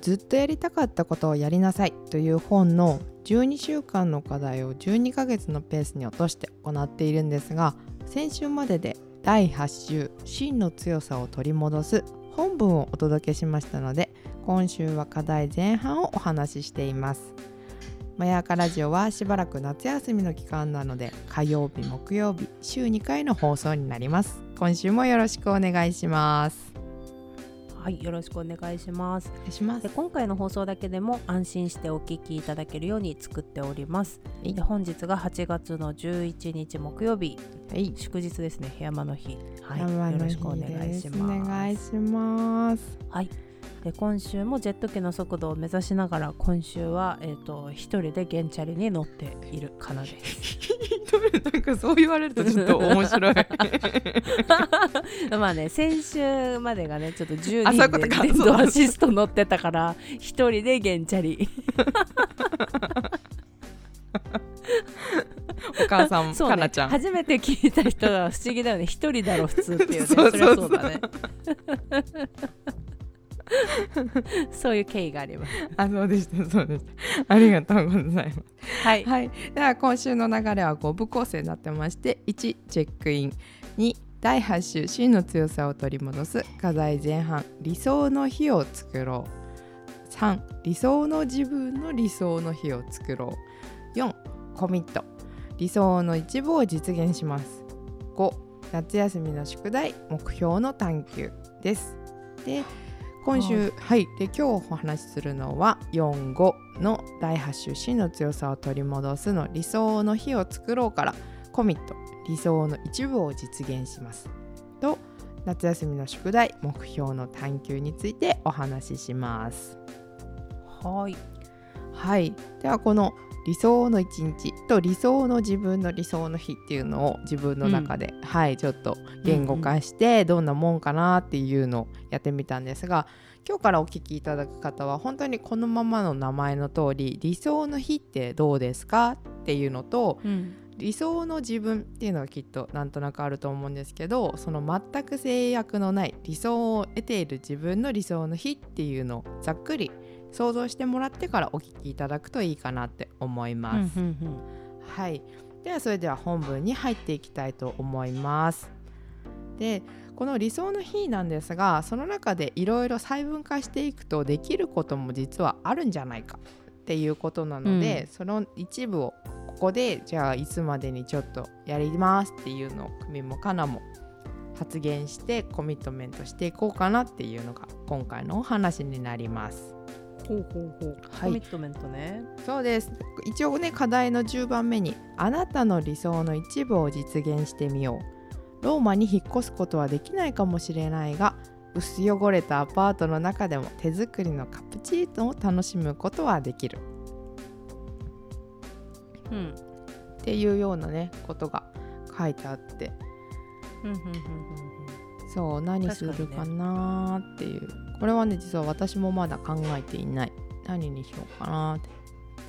ずっとやりたかったことをやりなさいという本の12週間の課題を12ヶ月のペースに落として行っているんですが先週までで第8週「真の強さを取り戻す」本文をお届けしましたので今週は課題前半をお話ししています。マヤカラジオはしばらく夏休みの期間なので火曜日木曜日週2回の放送になります。今週もよろしくお願いします。はいよろしくお願いします。お願いしまです今回の放送だけでも安心してお聞きいただけるように作っております。はい。で本日が8月の11日木曜日。はい。祝日ですね部屋間の日。はいよろしくお願いします。お願いします。はい。で今週もジェット機の速度を目指しながら今週は、えー、と一人でゲンチャリに乗っているかなです。なんかそう言われるとちょっと面白い。まあね先週までがねちょっと10あそういうことか。人で電動アシスト乗ってたから一人でゲンチャリ。お母さんかなちゃん。初めて聞いた人は不思議だよね。一人だろ普通っていうね。そりゃそうだね。そういう経緯があります。あそうでした。そうでした。ありがとうございます。はい。はい。では今週の流れは5部構成になってまして1チェックイン2第8週真の強さを取り戻す課題前半理想の日を作ろう。3理想の自分の理想の日を作ろう。4コミット。理想の一部を実現します。5夏休みの宿題目標の探求です。で今週はい、で今日お話しするのは45の第8週真の強さを取り戻すの理想の日を作ろうからコミット理想の一部を実現します。と夏休みの宿題目標の探求についてお話しします。はい。はい。ではこの理想の一日と理想の自分の理想の日っていうのを自分の中で、はいちょっと言語化してどんなもんかなっていうのをやってみたんですが今日からお聞きいただく方は本当にこのままの名前の通り理想の日ってどうですかっていうのとうん。理想の自分っていうのがきっとなんとなくあると思うんですけどその全く制約のない理想を得ている自分の理想の日っていうのをざっくり想像してもらってからお聞きいただくといいかなって思います。うんうんはい、ではそれでは本文に入っていきたいと思います。でこの理想の日なんですがその中でいろいろ細分化していくとできることも実はあるんじゃないかっていうことなので、その一部をここでじゃあいつまでにちょっとやりますっていうのを組もかなも発言してコミットメントしていこうかなっていうのが今回のお話になります。ほうほうほう。はい。コミットメントね。そうです。一応ね課題の10番目に「あなたの理想の一部を実現してみよう」「ローマに引っ越すことはできないかもしれないが薄汚れたアパートの中でも手作りのカプチーノを楽しむことはできる」うん。っていうようなねことが書いてあって。うんうんうんうん。そう何するかなーっていう、これはね実は私もまだ考えていない何にしようかなーっ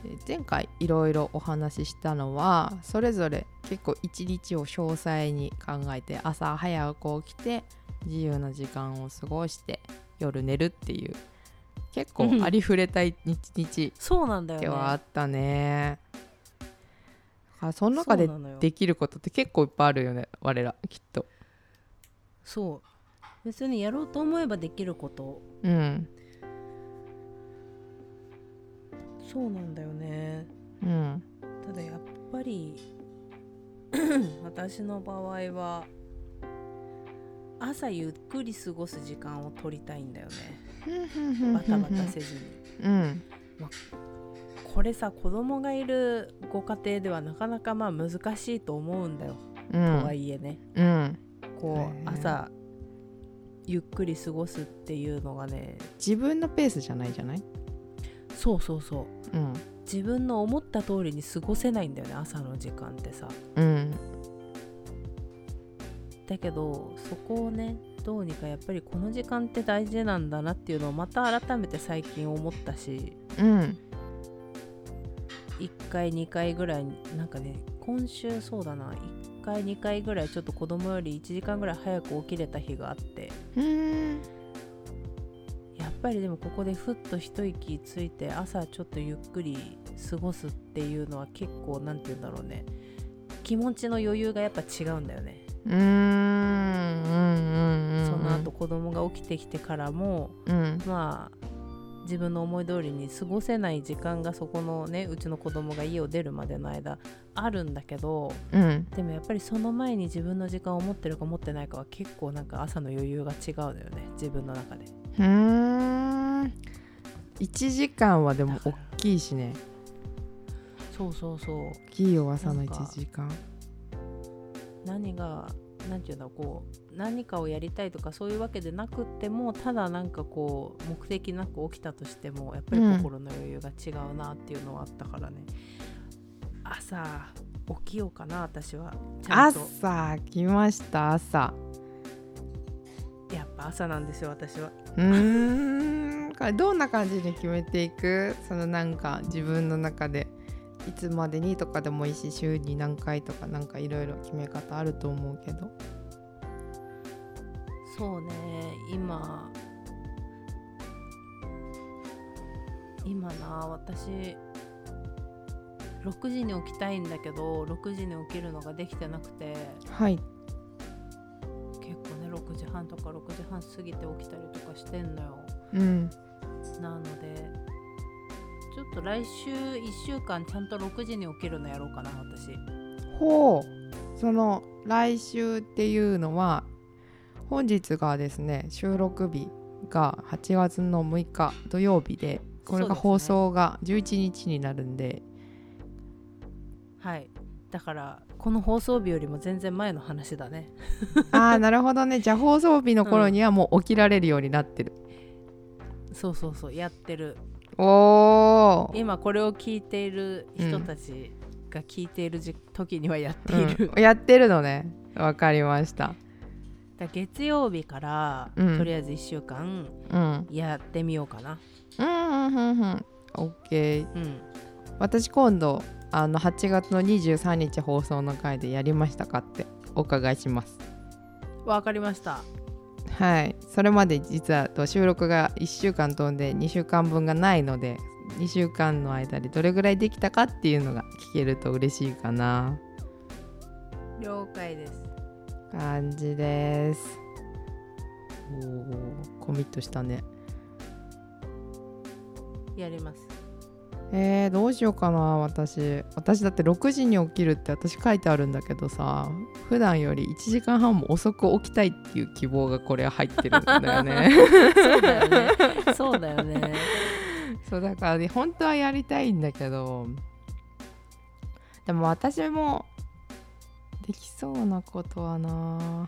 てで前回いろいろお話ししたのはそれぞれ結構一日を詳細に考えて朝早く起きて自由な時間を過ごして夜寝るっていう結構ありふれた一日 そうなんだよね。ではあったね。あその中でできることって結構いっぱいあるよね我らきっと。そう別にやろうと思えばできること。うん。そうなんだよね。うん。ただやっぱり 私の場合は朝ゆっくり過ごす時間を取りたいんだよね。バタバタせずに。うん。これさ子供がいるご家庭ではなかなかまあ難しいと思うんだよ、うん。とはいえね。うん。こう朝ゆっくり過ごすっていうのがね自分のペースじゃないじゃない？そうそうそう。うん。自分の思った通りに過ごせないんだよね朝の時間ってさ。うん。だけどそこをねどうにかやっぱりこの時間って大事なんだなっていうのをまた改めて最近思ったし。うん。1回2回ぐらいなんかね今週そうだな1回2回ぐらいちょっと子供より1時間ぐらい早く起きれた日があってうん。やっぱりでもここでふっと一息ついて朝ちょっとゆっくり過ごすっていうのは結構何て言うんだろうね。気持ちの余裕がやっぱ違うんだよね、うーん。うん。うん。うん。その後子供が起きてきてからもうん。まあ自分の思い通りに過ごせない時間がそこのねうちの子供が家を出るまでの間あるんだけどうん。でもやっぱりその前に自分の時間を持ってるか持ってないかは結構なんか朝の余裕が違うのよね自分の中で。うーん。1時間はでも大きいしね。そうそうそう。大きいよ朝のなんか。1時間何が何て言うんだこう何かをやりたいとかそういうわけでなくってもただなんかこう目的なく起きたとしてもやっぱり心の余裕が違うなっていうのはあったからね、朝起きようかな私は。朝来ました朝。やっぱ朝なんですよ私は。うーんどんな感じに決めていく？そのなんか自分の中でいつまでにとかでもいいし週に何回とかなんかいろいろ決め方あると思うけど。そうね。今。今な私。6時に起きたいんだけど6時に起きるのができてなくて。はい。結構ね6時半とか6時半過ぎて起きたりとかしてんのよ。うん。なのでちょっと来週1週間ちゃんと6時に起きるのやろうかな私。ほう。その来週っていうのは本日がですね収録日が8月の6日土曜日でこれが放送が11日になるんで。はい。だからこの放送日よりも全然前の話だね。ああなるほどね。じゃあ放送日の頃にはもう起きられるようになってる、そうそうそうやってるおー。今これを聞いている人たちが聞いているじ時にはやっている、うん、やってるのね。わかりました。だ月曜日から、うん。とりあえず1週間うん。やってみようかな。うんうんうんうん。オッケーうん。私今度あの8月の23日放送の回でやりましたかってお伺いします。わかりましたはい。それまで実はと収録が1週間飛んで2週間分がないので2週間の間でどれぐらいできたかっていうのが聞けると嬉しいかな。了解です。感じです。おー。コミットしたね。やりますえー、どうしようかな私。私だって6時に起きるって私書いてあるんだけどさ普段より1時間半も遅く起きたいっていう希望がこれ入ってるんだよね。そうだよね。そうだよね。そうだからね本当はやりたいんだけどでも私もできそうなことはな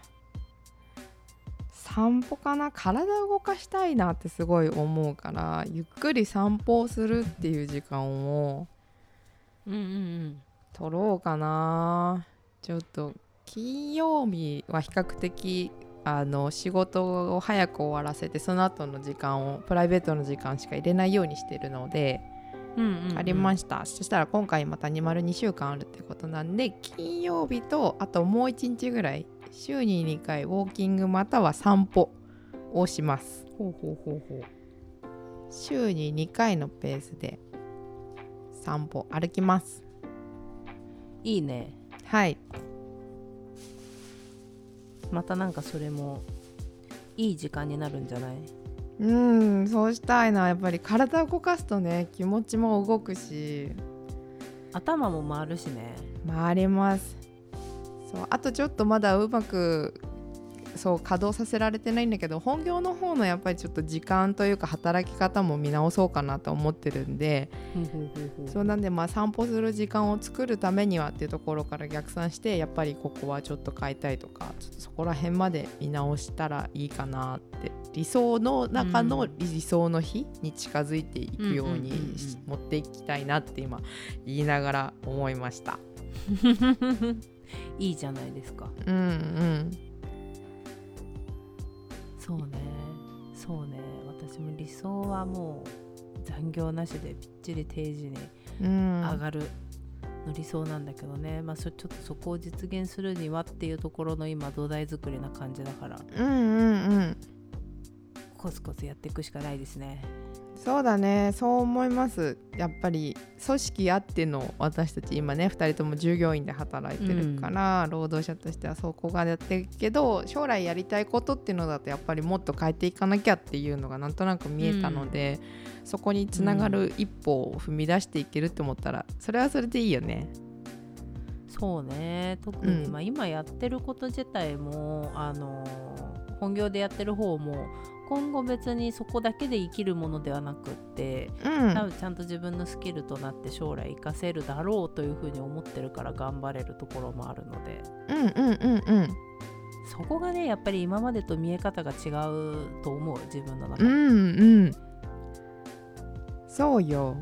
散歩かな？体を動かしたいなってすごい思うからゆっくり散歩をするっていう時間をうんうんうん。取ろうかな。ちょっと金曜日は比較的あの仕事を早く終わらせてその後の時間をプライベートの時間しか入れないようにしてるので、うんうんうん。ありました。そしたら今回また2丸2週間あるってことなんで金曜日とあともう1日ぐらい週に2回ウォーキングまたは散歩をします。ほうほうほうほう。週に2回のペースで散歩歩きます。いいね。はい。またなんかそれもいい時間になるんじゃない？うんそうしたいな。やっぱり体を動かすとね気持ちも動くし。頭も回るしね。回りますそうあとちょっとまだうまくそう稼働させられてないんだけど本業の方のやっぱりちょっと時間というか働き方も見直そうかなと思ってるんでそうなんでまあ散歩する時間を作るためにはっていうところから逆算してやっぱりここはちょっと変えたいとかちょっとそこら辺まで見直したらいいかなって理想の中の理想の日に近づいていくように持っていきたいなって今言いながら思いました。いいじゃないですか。うんうん。そうね。そうね。私も理想はもう残業なしでぴっちり定時に上がる。の理想なんだけどね、まあそちょっとそこを実現するにはっていうところの今土台作りな感じだから。うんうんうん。コツコツやっていくしかないですねそうだね。そう思います。やっぱり組織あっての私たち今ね2人とも従業員で働いてるから、うん、労働者としてはそこがやってるけど将来やりたいことっていうのだとやっぱりもっと変えていかなきゃっていうのがなんとなく見えたので、うん、そこにつながる一歩を踏み出していけるって思ったらそれはそれでいいよね。そうね。特に、まあ、今やってること自体もあの本業でやってる方も今後別にそこだけで生きるものではなくって、うん、多分ちゃんと自分のスキルとなって将来活かせるだろうというふうに思ってるから頑張れるところもあるので、うんうんうんうん、そこがねやっぱり今までと見え方が違うと思う自分の中で。うんうん。そうよ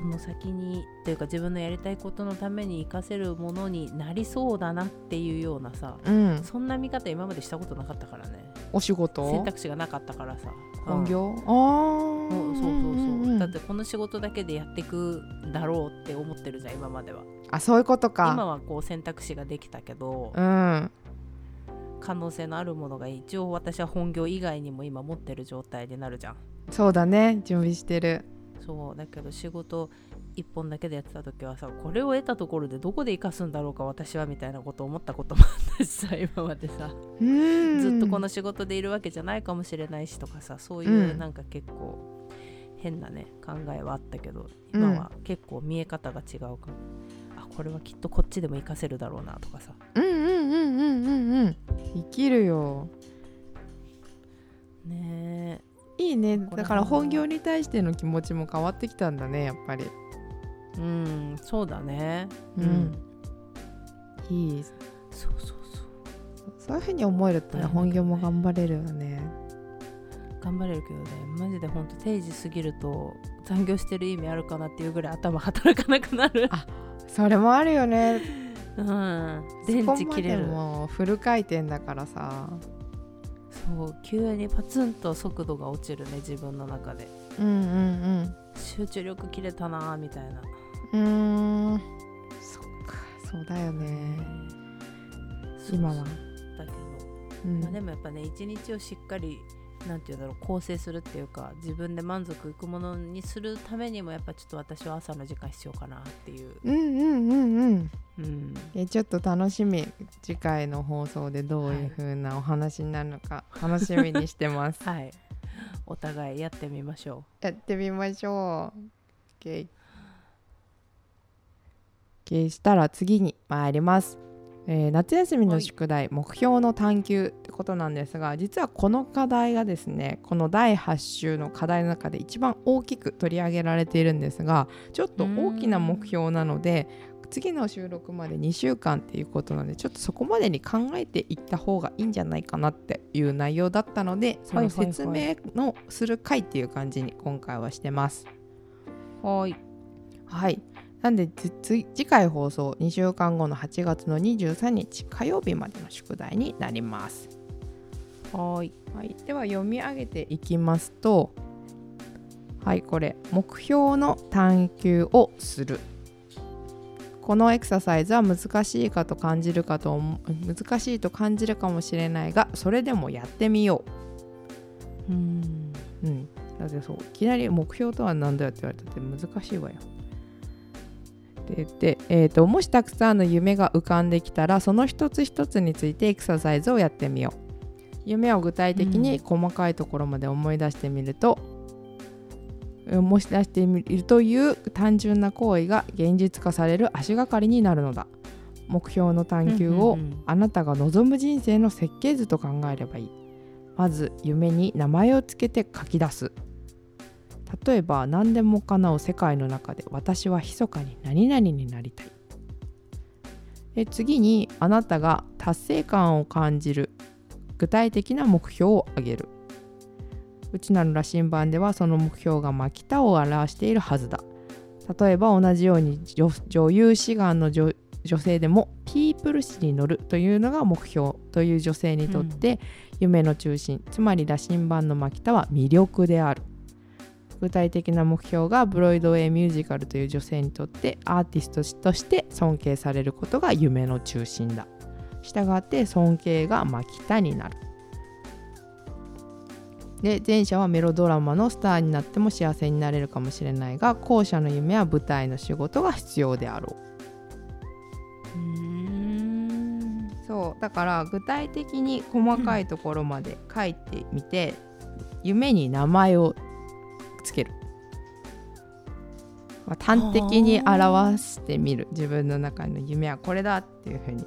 その先にというか自分のやりたいことのために活かせるものになりそうだなっていうようなさ、うん、そんな見方今までしたことなかったからね。お仕事？選択肢がなかったからさ。本業、うん、ああそうそうそう。だってこの仕事だけでやっていくだろうって思ってるじゃん今までは。あそういうことか。今はこう選択肢ができたけど、うん、可能性のあるものが一応私は本業以外にも今持ってる状態になるじゃん。そうだね。準備してるそうだけど仕事1本だけでやってた時はさこれを得たところでどこで生かすんだろうか私はみたいなこと思ったこともあったしさ今までさ。ずっとこの仕事でいるわけじゃないかもしれないしとかさそういうなんか結構変なね考えはあったけど今は結構見え方が違うかも、あこれはきっとこっちでも生かせるだろうなとかさ。うんうんうんうんうんうん。生きるよ。ねえいいね。だから本業に対しての気持ちも変わってきたんだねやっぱり。うんそうだね。うん、いい。そうそうそう。そういうふうに思えるとね本業も頑張れるよね。頑張れるけどね。マジでほんと定時過ぎると残業してる意味あるかなっていうぐらい頭働かなくなる。あそれもあるよね。うん。電池切れる。もフル回転だからさそう急にパツンと速度が落ちるね自分の中で。うんうんうん。集中力切れたなみたいな。うん。そっかそうだよね。今は。だけど、うん、まあ、でもやっぱね一日をしっかりなんていうんだろう構成するっていうか自分で満足いくものにするためにもやっぱちょっと私は朝の時間必要かなっていう。うんうんうんうん。うん、えちょっと楽しみ。次回の放送でどういう風なお話になるのか楽しみにしてます。はい。お互いやってみましょう。やってみましょう。OK したら次に参りますえー、夏休みの宿題、目標の探求ってことなんですが実はこの課題がですねこの第8週の課題の中で一番大きく取り上げられているんですがちょっと大きな目標なので次の収録まで2週間っていうことなのでちょっとそこまでに考えていった方がいいんじゃないかなっていう内容だったのでその説明のする回っていう感じに今回はしてます。はい、はいなんで次回放送2週間後の8月の23日火曜日までの宿題になります。はい、はい、では読み上げていきますとはいこれ目標の探求をする。このエクササイズは難しいかと感じるかと難しいと感じるかもしれないがそれでもやってみよう。うん。うん。だってそういきなり目標とは何だよって言われたって難しいわよでで、えーと、もしたくさんの夢が浮かんできたらその一つ一つについてエクササイズをやってみよう。夢を具体的に細かいところまで思い出してみると、うん、思い出してみるという単純な行為が現実化される足がかりになるのだ。目標の探求をあなたが望む人生の設計図と考えればいい。まず夢に名前をつけて書き出す例えば何でも叶う世界の中で私は密かに何々になりたい。で次にあなたが達成感を感じる具体的な目標を挙げる。うちなの羅針盤ではその目標がマキタを表しているはずだ。例えば同じように女女優志願の女女性でもピープル誌に乗るというのが目標。という女性にとって夢の中心、つまり羅針盤のマキタは魅力である具体的な目標がブロイドウェイミュージカルという女性にとってアーティストとして尊敬されることが夢の中心だ。したがって尊敬がマキタになる。で前者はメロドラマのスターになっても幸せになれるかもしれないが後者の夢は舞台の仕事が必要であろう。うーんそう。だから具体的に細かいところまで書いてみて、夢に名前をつける、まあ、端的に表してみる。自分の中の夢はこれだっていうふうに。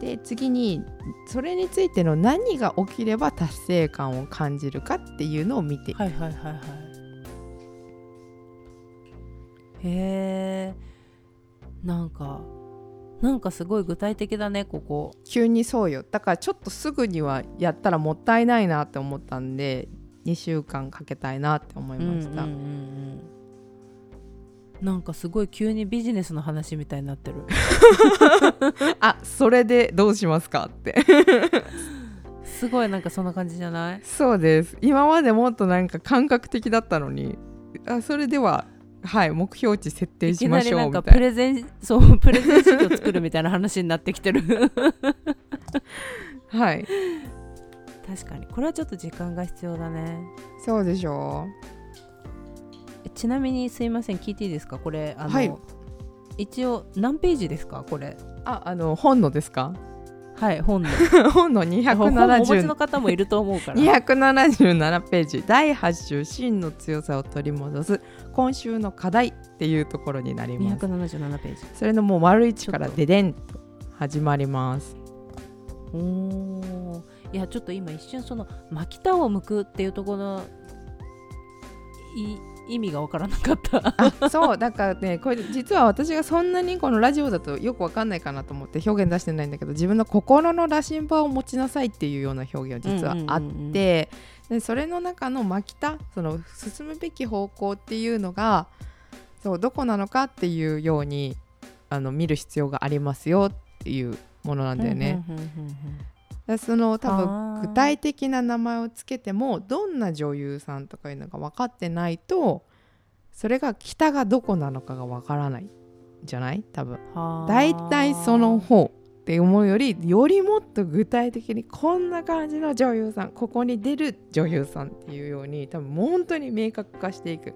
で次にそれについての何が起きれば達成感を感じるかっていうのを見ていく。はいはいはいはい。へえ。なんかなんかすごい具体的だねここ。急にそうよ。だからちょっとすぐにはやったらもったいないなって思ったんで2週間かけたいなって思いました、うんうんうんうんなんかすごい急にビジネスの話みたいになってる。あそれでどうしますかって。すごいなんかそんな感じじゃない？そうです。今までもっとなんか感覚的だったのにあそれでははい目標値設定いしましょきなりな。んうみたいなかプレゼンそう プレゼン資料作るみたいな話になってきてる。はい確かに。これはちょっと時間が必要だね。そうでしょ？えちなみにすいません聞いていいですか？これあの、はい。一応何ページですか？これ。ああの本のですか？はい本の。本の本お持ちの270方もいると思うから。277ページ。第8週真の強さを取り戻す。今週の課題っていうところになります。277ページ。それのもう丸1からででんと始まります。おーいやちょっと今一瞬その巻きタを向くっていうところのい意味が分からなかった。あそうだからねこれ実は私がそんなにこのラジオだとよくわかんないかなと思って表現出してないんだけど自分の心の羅針盤を持ちなさいっていうような表現は実はあって、でそれの中の巻きたその進むべき方向っていうのがそうどこなのかっていうようにあの見る必要がありますよっていうものなんだよね。その多分具体的な名前をつけてもどんな女優さんとかいうのが分かってないとそれが北がどこなのかが分からないじゃない？多分。大体その方って思うよりよりもっと具体的にこんな感じの女優さんここに出る女優さんっていうように多分もう本当に明確化していく。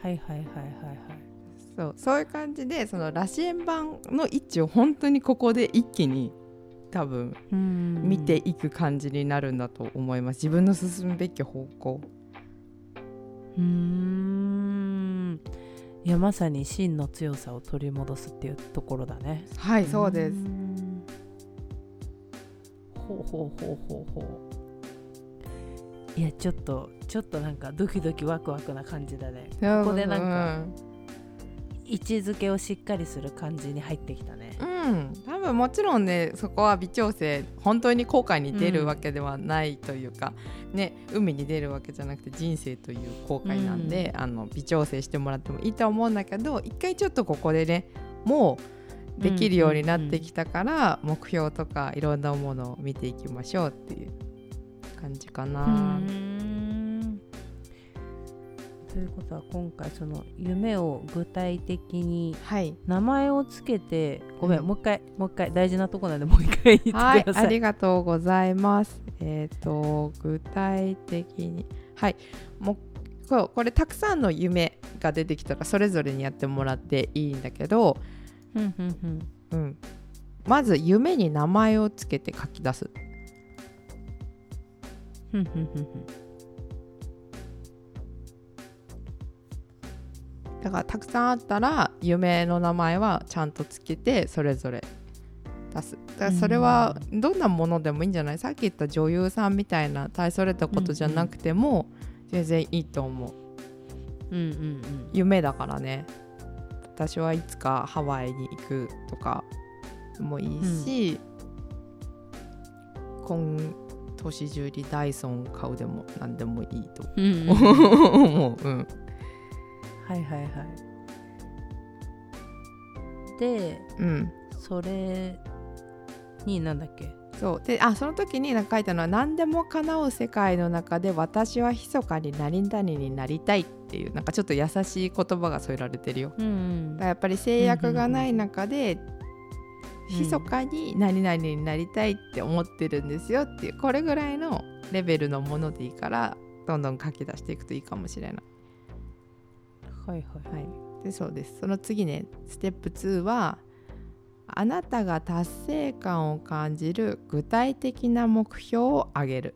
はいはいはいはいはい。そうそういう感じでその羅針盤の位置を本当にここで一気に多分うん。見ていく感じになるんだと思います。自分の進むべき方向。うーん。いやまさに真の強さを取り戻すっていうところだね。はいそうです。ほうほうほうほうほう。いやちょっとちょっとなんかドキドキワクワクな感じだね。ここでなんか位置づけをしっかりする感じに入ってきたね。うん、多分もちろんねそこは微調整本当に後悔に出るわけではないというか、ね海に出るわけじゃなくて人生という後悔なんで、あの微調整してもらってもいいと思うんだけど一回ちょっとここでねもうできるようになってきたから、目標とかいろんなものを見ていきましょうっていう感じかな。うーんということは今回その夢を具体的にはい、名前をつけてごめん、うん。もう一回もう一回大事なとこなんでもう一回言はいってくだ、さい、ありがとうございます。えっ、と具体的に。はい。もうこれたくさんの夢が出てきたらそれぞれにやってもらっていいんだけど、うんうんうん。うん、まず夢に名前をつけて書き出す。だからたくさんあったら夢の名前はちゃんとつけてそれぞれ出す。だからそれはどんなものでもいいんじゃない、さっき言った女優さんみたいな大それたことじゃなくても全然いいと思う。うんうんうん。夢だからね。私はいつかハワイに行くとかもいいし、今年中にダイソン買うでも何でもいいとうんうんうん。思う、うん、はいはいはい。でうん、それになんだっけ？そう。であその時になんか書いたのは何でも叶う世界の中で私は密かに何々になりたいっていうなんかちょっと優しい言葉が添えられてるよ。うんやっぱり制約がない中でうん密かに何々になりたいって思ってるんですよっていうこれぐらいのレベルのものでいいからどんどん書き出していくといいかもしれない。はいはいはい、でそうですその次ねステップ2はあなたが達成感を感じる具体的な目標を挙げる。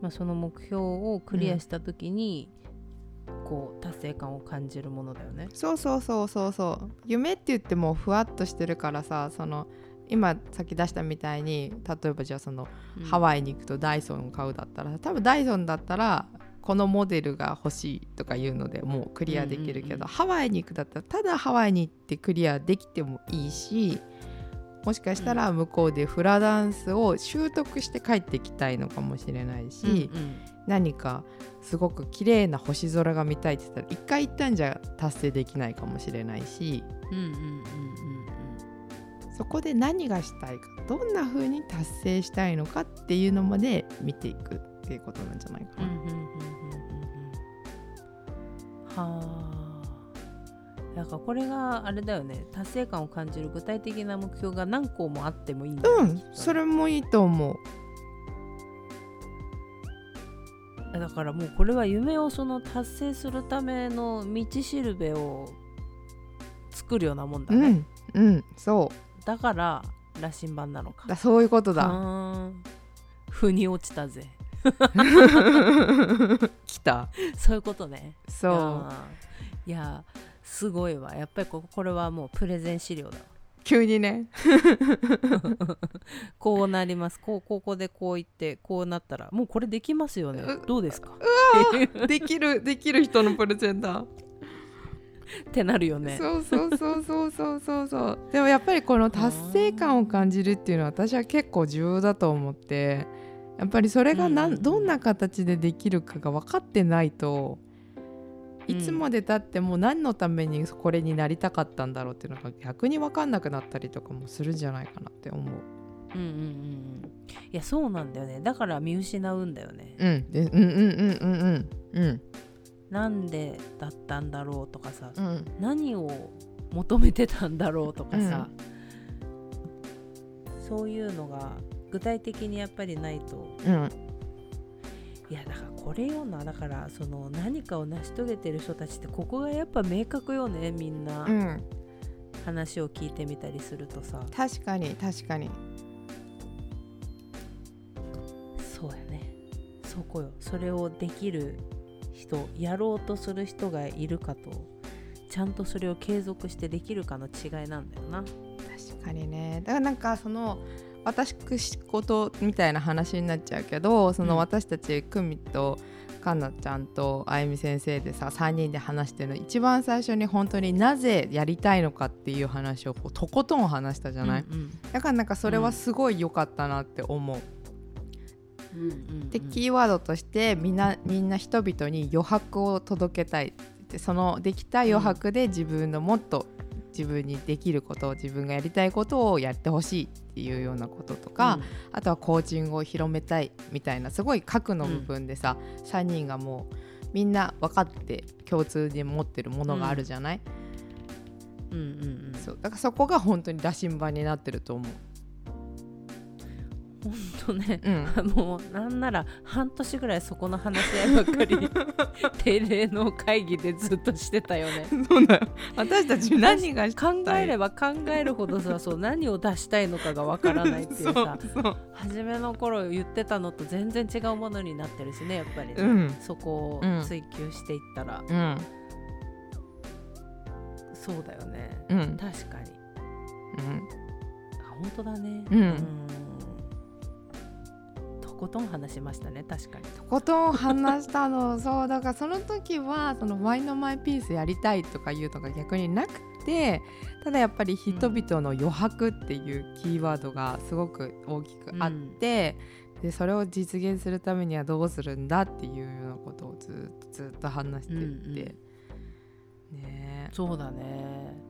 まあ、その目標をクリアした時に、こう達成感を感じるものだよね。そうそうそうそうそう夢って言ってもふわっとしてるからさその今さっき出したみたいに例えばじゃあそのハワイに行くとダイソンを買うだったら多分ダイソンだったらこのモデルが欲しいとかいうのでもうクリアできるけど、ハワイに行くだったらただハワイに行ってクリアできてもいいしもしかしたら向こうでフラダンスを習得して帰ってきたいのかもしれないし、うんうん。何かすごく綺麗な星空が見たいって言ったら一回行ったんじゃ達成できないかもしれないしうんうんうん。そこで何がしたいかどんな風に達成したいのかっていうのまで見ていくっていうことなんじゃないかな。うんうんはあ。だからこれがあれだよね。達成感を感じる具体的な目標が何個もあってもいいんだよねうんそれもいいと思う。だからもうこれは夢をその達成するための道しるべを作るようなもんだね、うんうんそう。だから羅針盤なのか。だそういうことだ。腑に落ちたぜ 来た。そういうことねそう。いやすごいわやっぱりここれはもうプレゼン資料だわ急にね。こうなりますこうここでこう言ってこうなったらもうこれできますよねうどうですか？できるできる人のプレゼンだ。ってなるよねそうそうそうそうそうそうそう。でもやっぱりこの達成感を感じるっていうのは私は結構重要だと思って。やっぱりそれがなん、うん。うんうんどんな形でできるかが分かってないといつまでたっても何のためにこれになりたかったんだろうっていうのが逆に分かんなくなったりとかもするんじゃないかなって思う。うんうんうん。うんいやそうなんだよね。だから見失うんだよね。うん、でうんうんうんうんうんうん。なんでだったんだろうとかさうん。何を求めてたんだろうとかさ、そういうのが具体的にやっぱりないと。うん。いやだからこれよなだからその何かを成し遂げてる人たちってここがやっぱ明確よねみんな。うん。話を聞いてみたりするとさ、確かに確かに。そうやね。そこよ。それをできる人やろうとする人がいるかとちゃんとそれを継続してできるかの違いなんだよな。確かにね。だからなんかその私事みたいな話になっちゃうけどそのうん。私たち久美とかなちゃんとあゆみ先生でさ3人で話してるの一番最初に本当になぜやりたいのかっていう話をとことん話したじゃない、うんうん。だからなんかそれはすごい良かったなって思う、うんうんうん。でキーワードとしてみんなみんな人々に余白を届けたいそのできた余白で自分のもっと自分にできること自分がやりたいことをやってほしいっていうようなこととか、あとはコーチングを広めたいみたいなすごい核の部分でさ、3人がもうみんな分かって共通に持ってるものがあるじゃない、うん。うんうんそう。だからそこが本当に羅針盤になってると思う。ほんとねうん。もうなんなら半年ぐらいそこの話し合いばっかり 定例の会議でずっとしてたよね。そうだよ。私たち何が考えれば考えるほどさそう何を出したいのかがわからないっていうさそうそう。初めの頃言ってたのと全然違うものになってるしねやっぱりね、うん。そこをうん。追求していったら、うん。そうだよね。うん。確かに。うん。あ本当だね。うんことん話しましたね確かに。とことん話したのそうだからその時はそのワインのマイピースやりたいとかいうのが逆になくてただやっぱり人々の余白っていうキーワードがすごく大きくあって、でそれを実現するためにはどうするんだっていうようなことをずっとずっと話してって、ね。えそうだね。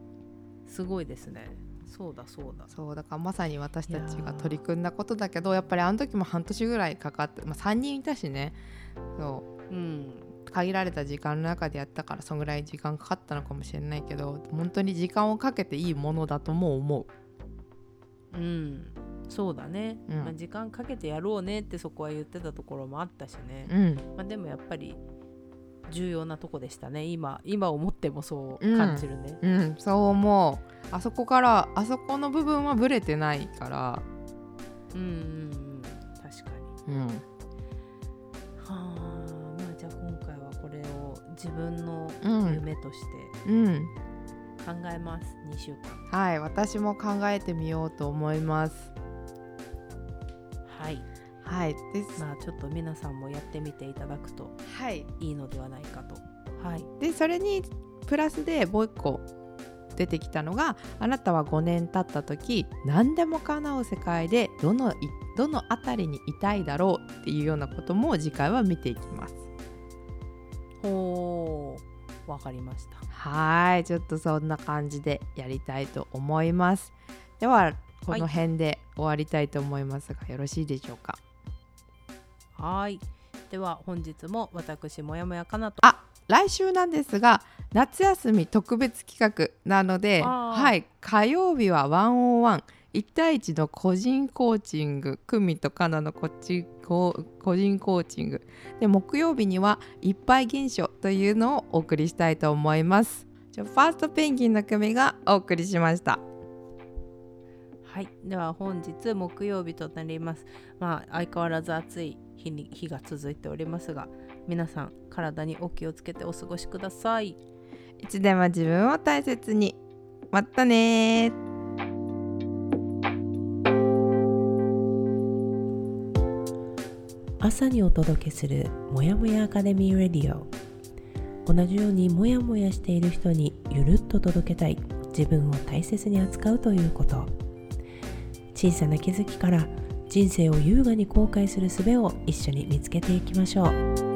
すごいですねそうだそうだ。そうだからまさに私たちが取り組んだことだけどやっぱりあの時も半年ぐらいかかって、まあ、3人いたしね。そう。うん。限られた時間の中でやったからそのぐらい時間かかったのかもしれないけど本当に時間をかけていいものだとも思う。ん。そうだね、うん。まあ、時間かけてやろうねってそこは言ってたところもあったしね、う。うん。まあ、でもやっぱり重要なとこでしたね。今今思ってもそう感じるね、うん、そう思う。あそこからあそこの部分はブレてないから、うん、うんうん。確かに。うん、はあ。まあじゃあ今回はこれを自分のうん。夢としてうん、考えます、2週間。はい。私も考えてみようと思いますはい。はいです、まあちょっと皆さんもやってみていただくとはい。いいのではないかと。はい。でそれにプラスでもう一個出てきたのがあなたは5年経った時何でも叶う世界でどのいどのあたりにいたいだろうっていうようなことも次回は見ていきます。ほうわかりました。はい。ちょっとそんな感じでやりたいと思います。ではこの辺で終わりたいと思いますが、よろしいでしょうか？はい。では本日も私もやもやかなと。あ来週なんですが夏休み特別企画なので、はい、火曜日は101 1対1の個人コーチング久美とカナのこっちこ個人コーチング。で木曜日にはいっぱい現象というのをお送りしたいと思います。じゃあファーストペンギンの久美がお送りしました。はい。では本日木曜日となります。まあ相変わらず暑い日に日が続いておりますが皆さん体にお気をつけてお過ごしください。いつでも自分を大切に。またねー。朝にお届けするもやもやアカデミーレディオ。同じようにもやもやしている人にゆるっと届けたい。自分を大切に扱うということ。小さな気づきから人生を優雅に後悔する術を一緒に見つけていきましょう。